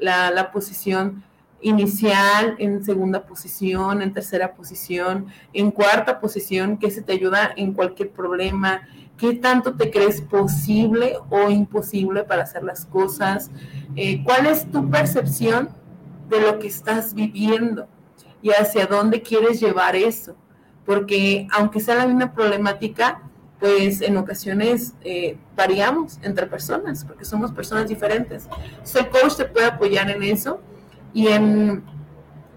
la, la, posición inicial, en segunda posición, en tercera posición, en cuarta posición, que se te ayuda en cualquier problema, qué tanto te crees posible o imposible para hacer las cosas, eh, cuál es tu percepción de lo que estás viviendo y hacia dónde quieres llevar eso. Porque aunque sea la misma problemática, pues en ocasiones eh, variamos entre personas, porque somos personas diferentes. el coach te puede apoyar en eso y en,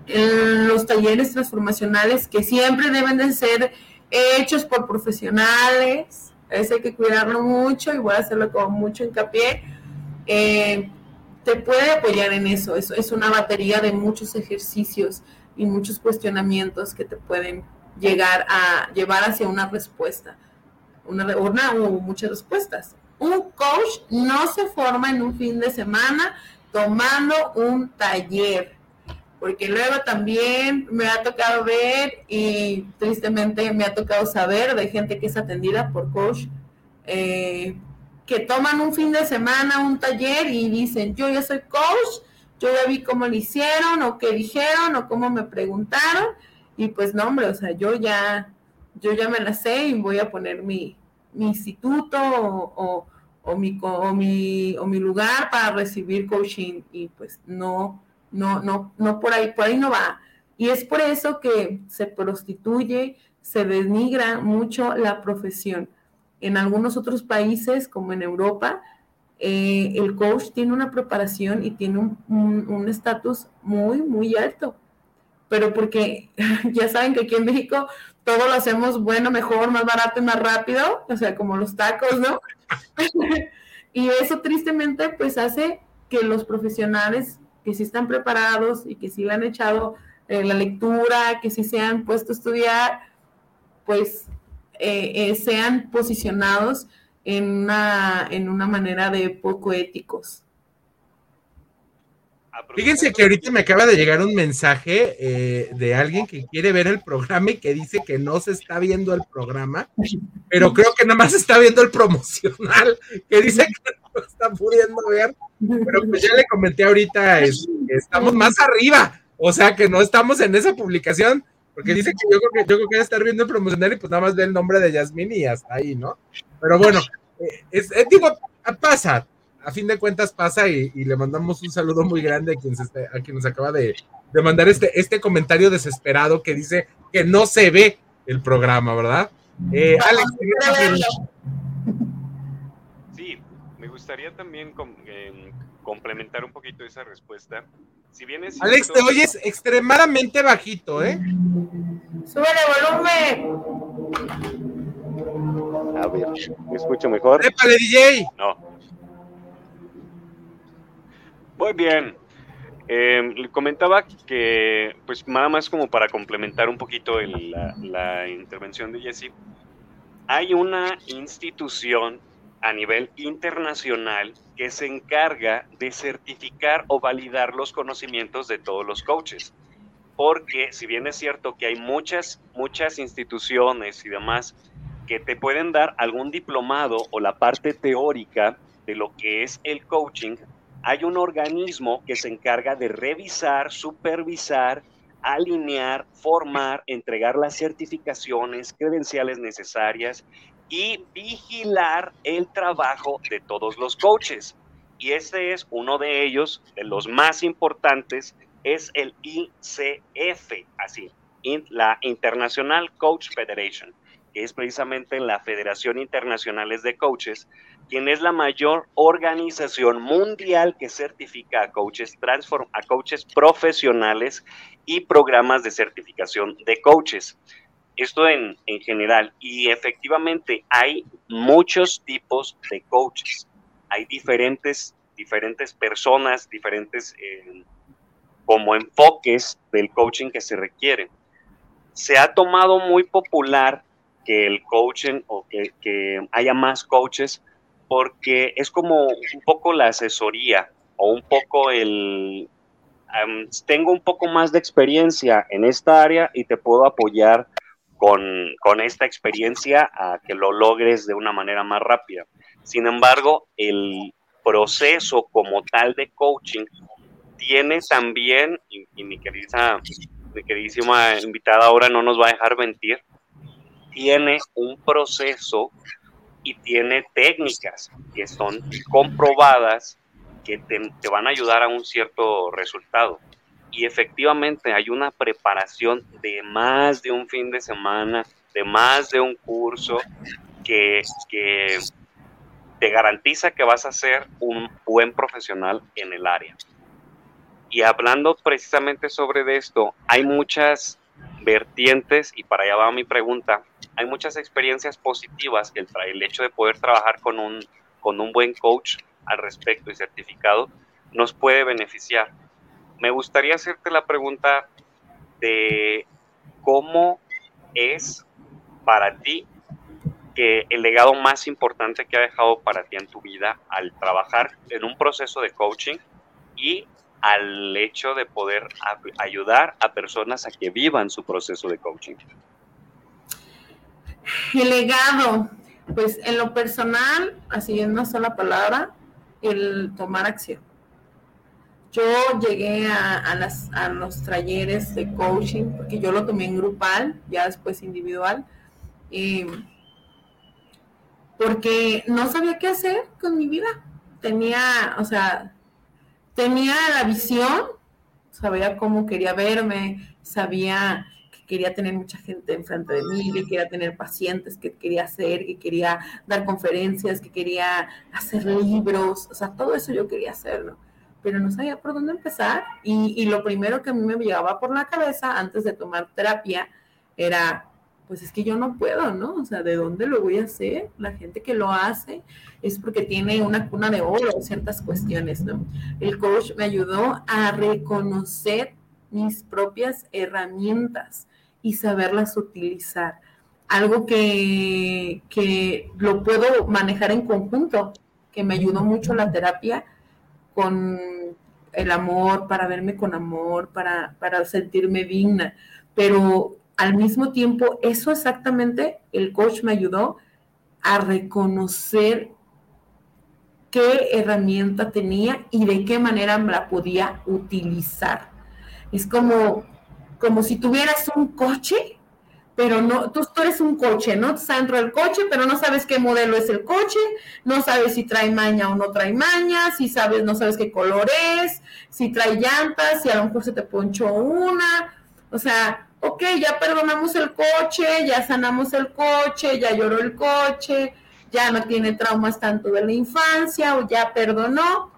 en los talleres transformacionales que siempre deben de ser hechos por profesionales, eso hay que cuidarlo mucho y voy a hacerlo con mucho hincapié. Eh, te puede apoyar en eso. eso. Es una batería de muchos ejercicios y muchos cuestionamientos que te pueden llegar a llevar hacia una respuesta, una, una o muchas respuestas. Un coach no se forma en un fin de semana tomando un taller, porque luego también me ha tocado ver y tristemente me ha tocado saber de gente que es atendida por coach eh, que toman un fin de semana un taller y dicen, yo ya soy coach yo ya vi cómo lo hicieron o qué dijeron o cómo me preguntaron y pues no, hombre, o sea, yo ya, yo ya me la sé y voy a poner mi, instituto o, mi, o, mi, o mi lugar para recibir coaching y pues no, no, no, no por ahí, por ahí no va. Y es por eso que se prostituye, se denigra mucho la profesión. En algunos otros países, como en Europa, eh, el coach tiene una preparación y tiene un estatus muy, muy alto. Pero porque ya saben que aquí en México todo lo hacemos bueno, mejor, más barato y más rápido, o sea, como los tacos, ¿no? y eso tristemente pues hace que los profesionales que sí están preparados y que sí le han echado eh, la lectura, que sí se han puesto a estudiar, pues eh, sean posicionados en una, en una manera de poco éticos. Fíjense que ahorita me acaba de llegar un mensaje eh, de alguien que quiere ver el programa y que dice que no se está viendo el programa, pero creo que nada más está viendo el promocional, que dice que no está pudiendo ver, pero pues ya le comenté ahorita, que estamos más arriba, o sea que no estamos en esa publicación, porque dice que yo creo que, yo estar viendo el promocional y pues nada más ve el nombre de Yasmín y hasta ahí, ¿no? Pero bueno, eh, es, eh, digo, pasa, a fin de cuentas pasa y, le mandamos un saludo muy grande a quien, a quien nos acaba de, mandar este, este comentario desesperado que dice que no se ve el programa, ¿verdad? Eh, Alex, sí, me gustaría también complementar un poquito esa respuesta. Si bien Alex, te oyes extremadamente bajito, ¿eh? Súbele volumen. A ver, ¿me escucho mejor? ¡Épale, DJ! No. Muy bien. Eh, comentaba que, pues nada más como para complementar un poquito la, la intervención de Jesse, hay una institución a nivel internacional que se encarga de certificar o validar los conocimientos de todos los coaches. Porque si bien es cierto que hay muchas, muchas instituciones y demás que te pueden dar algún diplomado o la parte teórica de lo que es el coaching, hay un organismo que se encarga de revisar, supervisar, alinear, formar, entregar las certificaciones, credenciales necesarias y vigilar el trabajo de todos los coaches. Y este es uno de ellos, de los más importantes, es el ICF, así, la International Coach Federation. Es precisamente la Federación Internacional de Coaches, quien es la mayor organización mundial que certifica a coaches, transform, a coaches profesionales y programas de certificación de coaches. Esto en, en general. Y efectivamente hay muchos tipos de coaches. Hay diferentes, diferentes personas, diferentes eh, como enfoques del coaching que se requieren. Se ha tomado muy popular que el coaching o que, que haya más coaches porque es como un poco la asesoría o un poco el, tengo un poco más de experiencia en esta área y te puedo apoyar con, con, esta experiencia a que lo logres de una manera más rápida. Sin embargo, el proceso como tal de coaching tiene también, y, y mi, querida, mi queridísima invitada ahora no nos va a dejar mentir, tiene un proceso y tiene técnicas que son comprobadas que te, te, van a ayudar a un cierto resultado. Y efectivamente hay una preparación de más de un fin de semana, de más de un curso que, que te garantiza que vas a ser un buen profesional en el área. Y hablando precisamente sobre esto, hay muchas vertientes, y para allá va mi pregunta, hay muchas experiencias positivas que el, el hecho de poder trabajar con un, con un buen coach al respecto y certificado nos puede beneficiar. Me gustaría hacerte la pregunta de cómo es para ti que el legado más importante que ha dejado para ti en tu vida al trabajar en un proceso de coaching y al hecho de poder ayudar a personas a que vivan su proceso de coaching. El legado, pues en lo personal, así en una sola palabra, el tomar acción. Yo llegué a, los talleres de coaching, porque yo lo tomé en grupal, ya después individual, porque no sabía qué hacer con mi vida. Tenía, o sea, tenía la visión, sabía cómo quería verme, sabía quería tener mucha gente enfrente de mí, que quería tener pacientes, que quería hacer, que quería dar conferencias, que quería hacer libros, o sea, todo eso yo quería hacerlo, pero no sabía por dónde empezar y lo primero que a mí me llegaba por la cabeza antes de tomar terapia era, pues es que yo no puedo, ¿no? O sea, ¿de dónde lo voy a hacer? La gente que lo hace es porque tiene una cuna de oro ciertas cuestiones, ¿no? El coach me ayudó a reconocer mis propias herramientas, y saberlas utilizar. Algo que, que lo puedo manejar en conjunto, que me ayudó mucho la terapia con el amor, para verme con amor, para, para sentirme digna. Pero al mismo tiempo, eso exactamente el coach me ayudó a reconocer qué herramienta tenía y de qué manera la podía utilizar. Es como como si tuvieras un coche, pero no, tú, eres un coche, ¿no? Estás dentro del coche, pero no sabes qué modelo es el coche, no sabes si trae maña o no trae maña, si sabes, no sabes qué color es, si trae llantas, si a lo mejor se te ponchó una, o sea, ok, ya perdonamos el coche, ya sanamos el coche, ya lloró el coche, ya no tiene traumas tanto de la infancia o ya perdonó.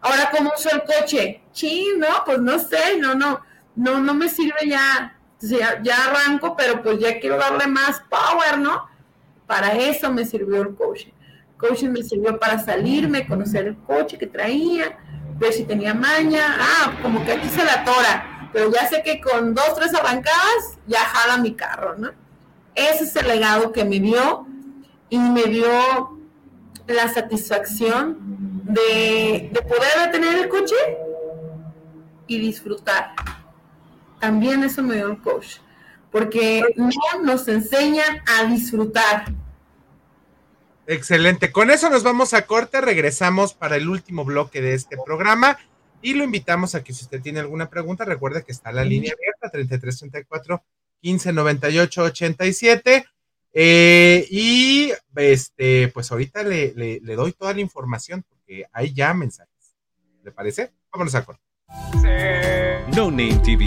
Ahora, ¿cómo uso el coche? Sí, no, pues no sé, no, no no, no me sirve ya, ya, arranco, pero pues ya quiero darle más power, ¿no? Para eso me sirvió el coaching. Coaching me sirvió para salirme, conocer el coche que traía, ver si tenía maña, ah, como que aquí se la tora, pero ya sé que con dos, tres arrancadas ya jala mi carro, ¿no? Ese es el legado que me dio y me dio la satisfacción de, de poder detener el coche y disfrutar también eso me dio el coach, porque no nos enseñan a disfrutar. Excelente. Con eso nos vamos a corte, regresamos para el último bloque de este programa y lo invitamos a que si usted tiene alguna pregunta, recuerde que está la línea abierta 3334 1598 87. y este, pues ahorita le, le, le, doy toda la información porque hay ya mensajes. ¿Le parece? Vámonos a corte. No Name TV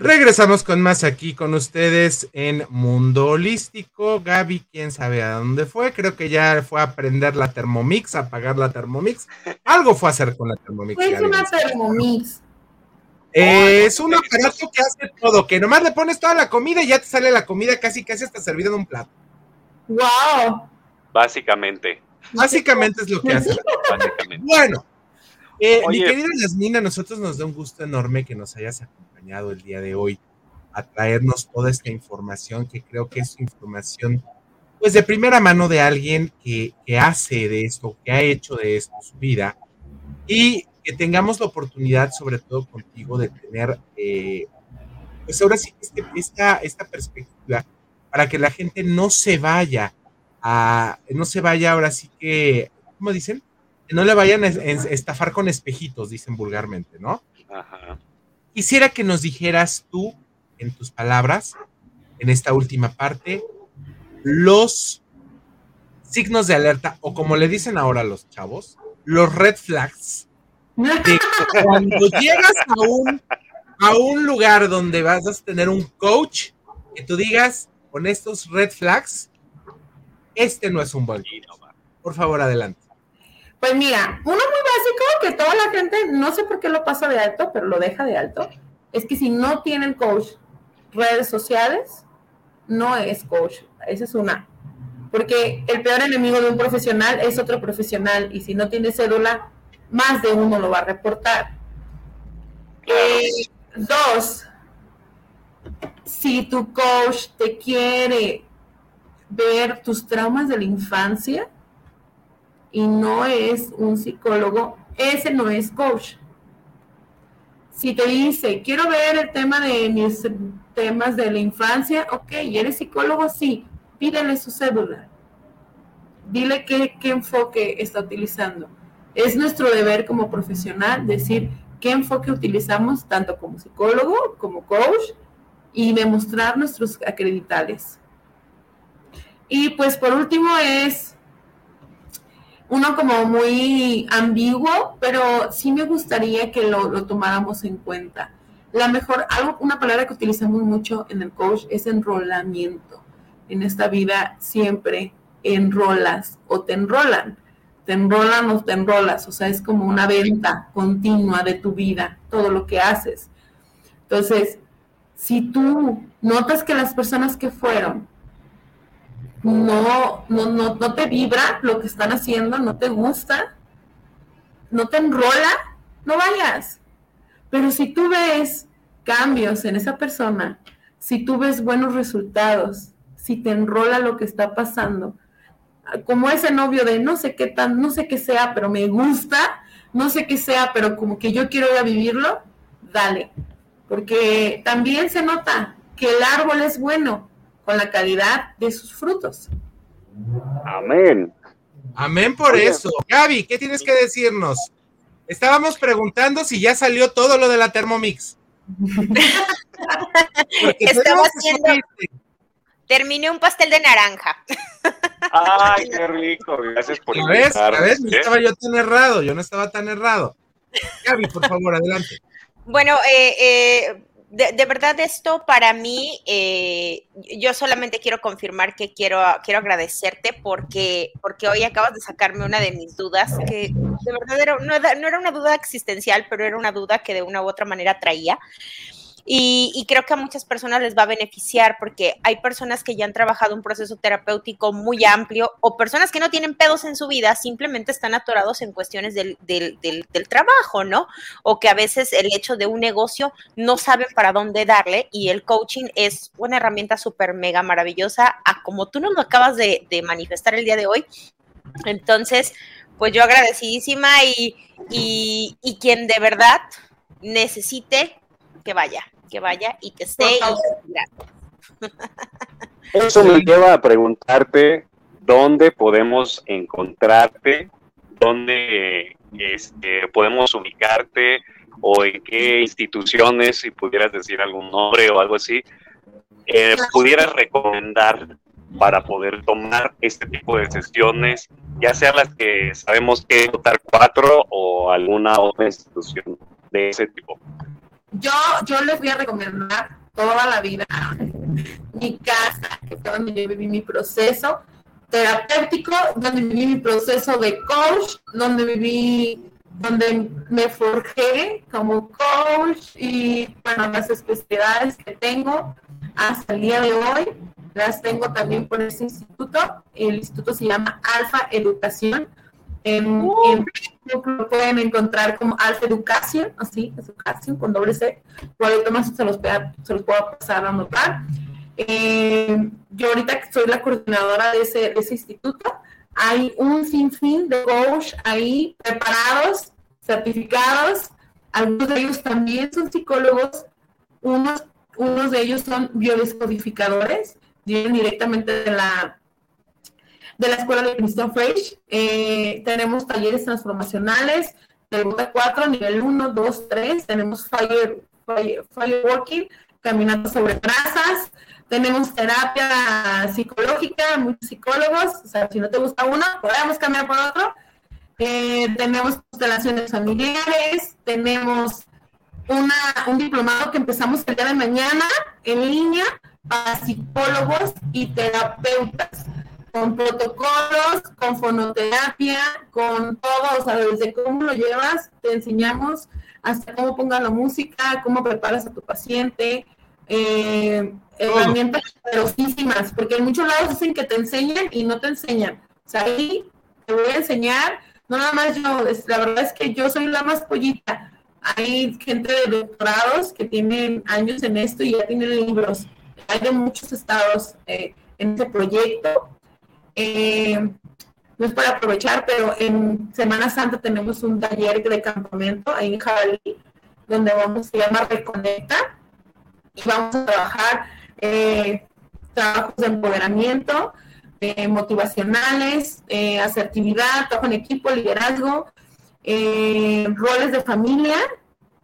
Regresamos con más aquí con ustedes en Mundo Holístico. Gaby, quién sabe a dónde fue. Creo que ya fue a prender la Thermomix, a apagar la Thermomix. Algo fue a hacer con la Thermomix. Es una Thermomix. Eh, es un aparato que hace todo, que nomás le pones toda la comida y ya te sale la comida casi casi hasta servida en un plato. Wow. Básicamente. Básicamente es lo que hace. Básicamente. Bueno, eh, mi querida Yasmina, a nosotros nos da un gusto enorme que nos hayas acompañado el día de hoy a traernos toda esta información que creo que es información pues de primera mano de alguien que, que hace de esto, que ha hecho de esto su vida y que tengamos la oportunidad, sobre todo contigo, de tener, eh, pues ahora sí, este- esta, esta perspectiva para que la gente no se vaya a, no se vaya ahora sí que, ¿cómo dicen? Que no le vayan a es- es- estafar con espejitos, dicen vulgarmente, ¿no? Ajá. Quisiera que nos dijeras tú, en tus palabras, en esta última parte, los signos de alerta, o como le dicen ahora los chavos, los red flags, de cuando llegas a un, a un lugar donde vas a tener un coach, que tú digas con estos red flags, este no es un buen. Por favor, adelante. Pues mira, uno muy básico que toda la gente, no sé por qué lo pasa de alto, pero lo deja de alto, es que si no tienen coach redes sociales, no es coach. Esa es una. Porque el peor enemigo de un profesional es otro profesional y si no tiene cédula, más de uno lo va a reportar. Eh, dos, si tu coach te quiere ver tus traumas de la infancia, y no es un psicólogo, ese no es coach. Si te dice, quiero ver el tema de mis temas de la infancia, ok, ¿y eres psicólogo? Sí, pídele su cédula. Dile qué, qué enfoque está utilizando. Es nuestro deber como profesional decir qué enfoque utilizamos tanto como psicólogo, como coach, y demostrar nuestros acreditales. Y pues por último es uno como muy ambiguo, pero sí me gustaría que lo, lo tomáramos en cuenta. La mejor, algo, una palabra que utilizamos mucho en el coach es enrolamiento. En esta vida siempre enrolas o te enrolan. Te enrolan o te enrolas. O sea, es como una venta continua de tu vida, todo lo que haces. Entonces, si tú notas que las personas que fueron no, no, no, no te vibra lo que están haciendo, no te gusta, no te enrola, no vayas. Pero si tú ves cambios en esa persona, si tú ves buenos resultados, si te enrola lo que está pasando, como ese novio de no sé qué tan, no sé qué sea, pero me gusta, no sé qué sea, pero como que yo quiero ir a vivirlo, dale. Porque también se nota que el árbol es bueno con la calidad de sus frutos. Amén. Amén por eso. Gaby, ¿qué tienes que decirnos? Estábamos preguntando si ya salió todo lo de la Thermomix. Estaba haciendo. Terminé un pastel de naranja. Ay, qué rico. Gracias por ¿A ves? ¿A ves? No estaba yo tan errado. Yo no estaba tan errado. Gaby, por favor, adelante. Bueno, eh, eh, de, verdad esto para mí, eh, yo solamente quiero confirmar que quiero, quiero agradecerte porque, porque hoy acabas de sacarme una de mis dudas, que de verdad no, no, era una duda existencial, pero era una duda que de una u otra manera traía. Y, creo que a muchas personas les va a beneficiar porque hay personas que ya han trabajado un proceso terapéutico muy amplio o personas que no tienen pedos en su vida, simplemente están atorados en cuestiones del, del, del, trabajo, ¿no? O que a veces el hecho de un negocio no saben para dónde darle y el coaching es una herramienta súper mega maravillosa a como tú nos lo acabas de, manifestar el día de hoy. Entonces, pues yo agradecidísima y, y quien de verdad necesite que vaya, que vaya y que esté. Eso me lleva a preguntarte dónde podemos encontrarte, dónde este, podemos ubicarte o en qué instituciones, si pudieras decir algún nombre o algo así, eh, pudieras recomendar para poder tomar este tipo de sesiones, ya sea las que sabemos que votar cuatro o alguna otra institución de ese tipo. Yo, yo les voy a recomendar toda la vida mi casa, que fue donde yo viví mi proceso terapéutico, donde viví mi proceso de coach, donde viví, donde me forjé como coach y bueno, las especialidades que tengo hasta el día de hoy, las tengo también por ese instituto. El instituto se llama Alfa Educación. En, uh. lo pueden encontrar como Alfa Educación, así, Educación con doble C. Cualquier más se los, se los puedo pasar a anotar. Eh, yo ahorita que soy la coordinadora de ese, de ese instituto, hay un sinfín de coach ahí preparados, certificados. Algunos de ellos también son psicólogos, unos, unos de ellos son biodescodificadores, vienen directamente de la de la Escuela de Cristo Fresh. Eh, tenemos talleres transformacionales de ruta 4, nivel 1, 2, 3. Tenemos fire, fire, Fireworking, caminando sobre brasas. Tenemos terapia psicológica, muchos psicólogos. O sea, si no te gusta uno, podemos cambiar por otro. Eh, tenemos constelaciones familiares. Tenemos una, un diplomado que empezamos el día de mañana en línea para psicólogos y terapeutas con protocolos, con fonoterapia, con todo, o sea, desde cómo lo llevas, te enseñamos hasta cómo pongas la música, cómo preparas a tu paciente, eh, herramientas poderosísimas, porque en muchos lados dicen que te enseñan y no te enseñan. O sea, ahí te voy a enseñar, no nada más yo, la verdad es que yo soy la más pollita. Hay gente de doctorados que tienen años en esto y ya tienen libros. Hay de muchos estados eh, en este proyecto eh, no es para aprovechar, pero en Semana Santa tenemos un taller de campamento ahí en Jabalí, donde vamos, se llama Reconecta, y vamos a trabajar eh, trabajos de empoderamiento, eh, motivacionales, asertividad, trabajo en equipo, liderazgo, roles de familia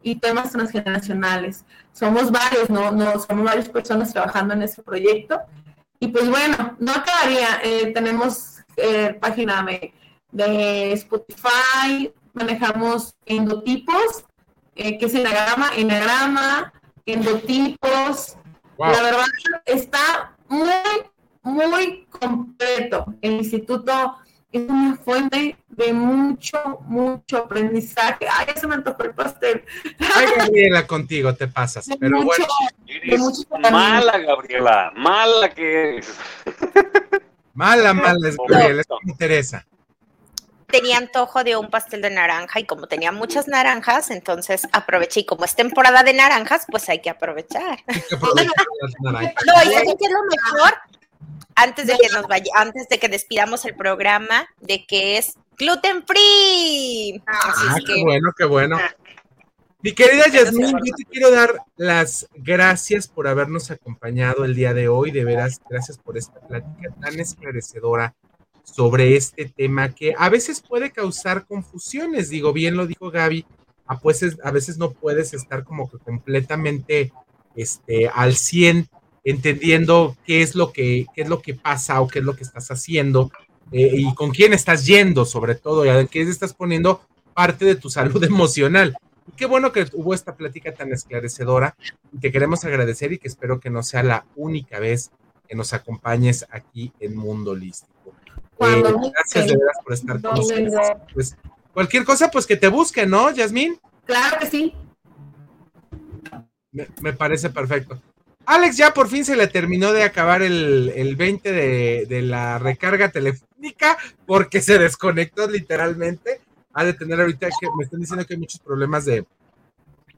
y temas transgeneracionales. Somos varios, ¿no? no somos varias personas trabajando en ese proyecto y pues bueno, no acabaría. Eh, tenemos eh, página de, Spotify, manejamos endotipos, eh, que es enagrama, enagrama, endotipos. La verdad está muy, muy completo. El instituto es una fuente de mucho, mucho aprendizaje. Ay, se me antojó el pastel. Ay, Gabriela, contigo te pasas. pero bueno. mala, Gabriela. Mala que es. Mala, mala es Gabriela. Eso me interesa. tenía antojo de un pastel de naranja y como tenía muchas naranjas, entonces aproveché y como es temporada de naranjas, pues hay que aprovechar. no, y ¿saben qué es lo mejor? Antes de que nos vaya, antes de que despidamos el programa, de que es gluten free. ah, qué bueno, qué bueno. Mi querida Yasmin, yo te quiero dar las gracias por habernos acompañado el día de hoy. De veras, gracias por esta plática tan esclarecedora sobre este tema que a veces puede causar confusiones. Digo, bien lo dijo Gaby, a, pues, a veces no puedes estar como que completamente este, al 100 entendiendo qué es lo que, qué es lo que pasa o qué es lo que estás haciendo eh, y con quién estás yendo, sobre todo, y a qué estás poniendo parte de tu salud emocional. Y qué bueno que hubo esta plática tan esclarecedora y te queremos agradecer y que espero que no sea la única vez que nos acompañes aquí en Mundo Lístico. Eh, gracias de verdad por estar con nosotros. Pues, cualquier cosa, pues que te busque, ¿no, Yasmín? Claro que sí. Me, parece perfecto. Alex ya por fin se le terminó de acabar el, el 20 de, de, la recarga telefónica porque se desconectó literalmente. Ha de tener ahorita que me están diciendo que hay muchos problemas de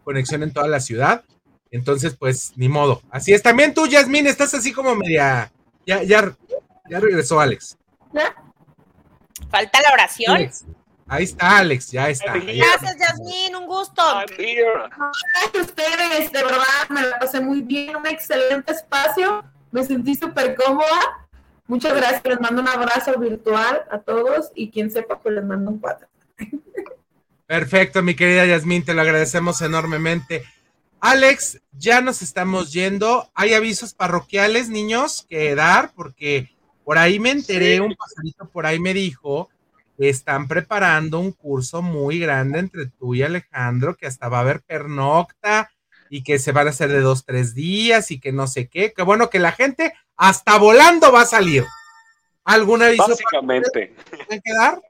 conexión en toda la ciudad. Entonces, pues, ni modo. Así es. También tú, Yasmín, estás así como media. Ya, ya, ya regresó Alex. Falta la oración. Ahí está, Alex, ya está. Gracias, Yasmin, un gusto. Gracias ustedes, de verdad, me la pasé muy bien, un excelente espacio, me sentí súper cómoda. Muchas gracias, les mando un abrazo virtual a todos y quien sepa, pues les mando un cuatro. Perfecto, mi querida Yasmin, te lo agradecemos enormemente. Alex, ya nos estamos yendo. Hay avisos parroquiales, niños, que dar, porque por ahí me enteré, un pasadito por ahí me dijo están preparando un curso muy grande entre tú y Alejandro, que hasta va a haber pernocta y que se van a hacer de dos, tres días y que no sé qué. Que bueno, que la gente hasta volando va a salir. ¿Algún aviso? Básicamente. ¿Puede quedar?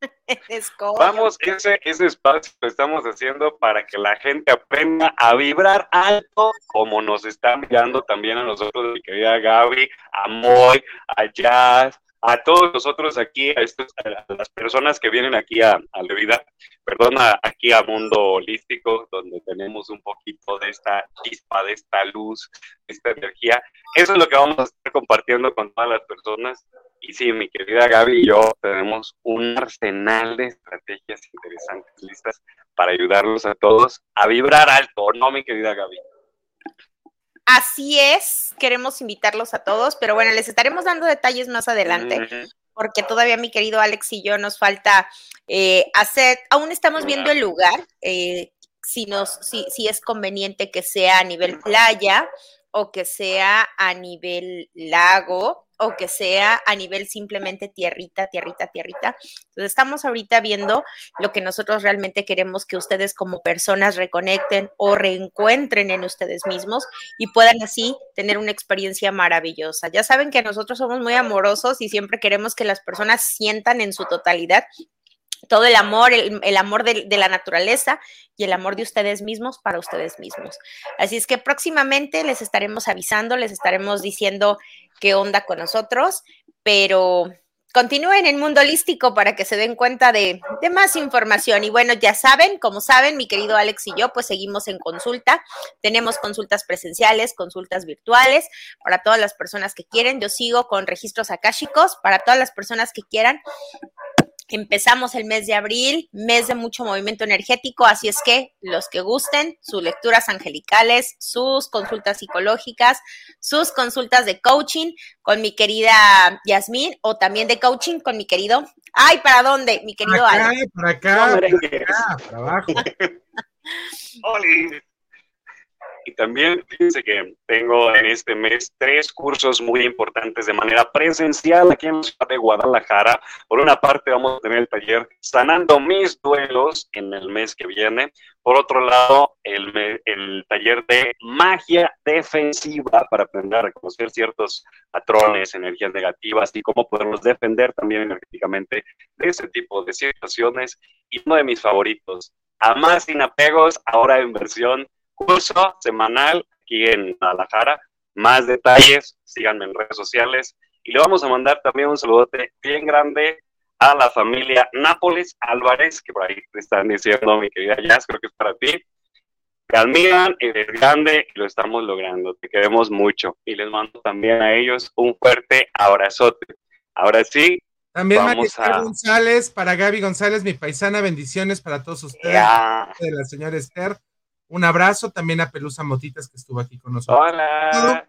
Vamos, ese, ese espacio lo estamos haciendo para que la gente aprenda a vibrar alto, como nos están mirando también a nosotros, mi querida Gaby, a Moy, a Jazz, a todos nosotros aquí, a, estos, a las personas que vienen aquí a, a la vida, perdón, aquí a Mundo Holístico, donde tenemos un poquito de esta chispa, de esta luz, de esta energía. Eso es lo que vamos a estar compartiendo con todas las personas y sí, mi querida Gaby y yo tenemos un arsenal de estrategias interesantes listas para ayudarlos a todos a vibrar alto, ¿no, mi querida Gaby? Así es, queremos invitarlos a todos, pero bueno, les estaremos dando detalles más adelante, porque todavía mi querido Alex y yo nos falta eh, hacer, aún estamos viendo el lugar, eh, si, nos, si, si es conveniente que sea a nivel playa o que sea a nivel lago, o que sea a nivel simplemente tierrita, tierrita, tierrita. Entonces estamos ahorita viendo lo que nosotros realmente queremos que ustedes como personas reconecten o reencuentren en ustedes mismos y puedan así tener una experiencia maravillosa. Ya saben que nosotros somos muy amorosos y siempre queremos que las personas sientan en su totalidad todo el amor, el, amor de, la naturaleza y el amor de ustedes mismos para ustedes mismos. Así es que próximamente les estaremos avisando, les estaremos diciendo qué onda con nosotros, pero continúen en Mundo Holístico para que se den cuenta de, de, más información. Y bueno, ya saben, como saben, mi querido Alex y yo, pues seguimos en consulta. Tenemos consultas presenciales, consultas virtuales para todas las personas que quieren. Yo sigo con registros akáshicos para todas las personas que quieran Empezamos el mes de abril, mes de mucho movimiento energético, así es que los que gusten, sus lecturas angelicales, sus consultas psicológicas, sus consultas de coaching con mi querida Yasmín o también de coaching con mi querido, ay, ¿para dónde? Mi querido acá, Para acá, para acá, para abajo. Y también fíjense que tengo en este mes tres cursos muy importantes de manera presencial aquí en la ciudad de Guadalajara. Por una parte vamos a tener el taller Sanando mis duelos en el mes que viene. Por otro lado, el, el taller de magia defensiva para aprender a reconocer ciertos patrones, energías negativas y cómo poderlos defender también energéticamente de ese tipo de situaciones. Y uno de mis favoritos, a más sin apegos, ahora en versión curso semanal aquí en Guadalajara. Más detalles, síganme en redes sociales. Y le vamos a mandar también un saludote bien grande a la familia Nápoles Álvarez, que por ahí te están diciendo, mi querida Jazz, creo que es para ti. Te admiran, eres grande y lo estamos logrando. Te queremos mucho y les mando también a ellos un fuerte abrazote. Ahora sí. También vamos a... González, para Gaby González, mi paisana, bendiciones para todos ustedes. De la señora Esther. Un abrazo también a Pelusa Motitas que estuvo aquí con nosotros. Hola.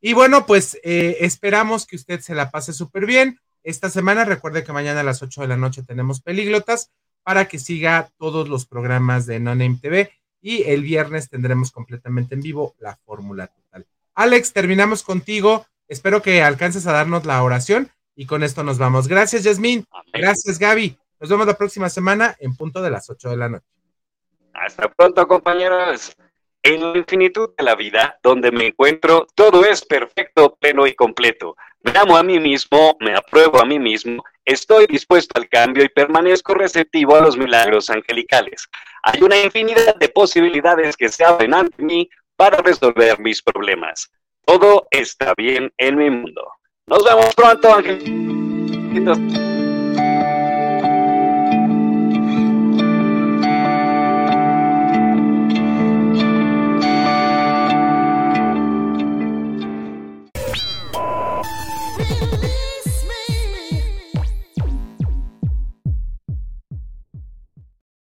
Y bueno, pues eh, esperamos que usted se la pase súper bien. Esta semana, recuerde que mañana a las 8 de la noche tenemos Pelíglotas para que siga todos los programas de No Name TV y el viernes tendremos completamente en vivo la fórmula total. Alex, terminamos contigo. Espero que alcances a darnos la oración y con esto nos vamos. Gracias, Yasmín. Gracias, Gaby. Nos vemos la próxima semana en punto de las 8 de la noche. Hasta pronto, compañeros. En la infinitud de la vida, donde me encuentro, todo es perfecto, pleno y completo. Me amo a mí mismo, me apruebo a mí mismo, estoy dispuesto al cambio y permanezco receptivo a los milagros angelicales. Hay una infinidad de posibilidades que se abren ante mí para resolver mis problemas. Todo está bien en mi mundo. Nos vemos pronto, angelitos.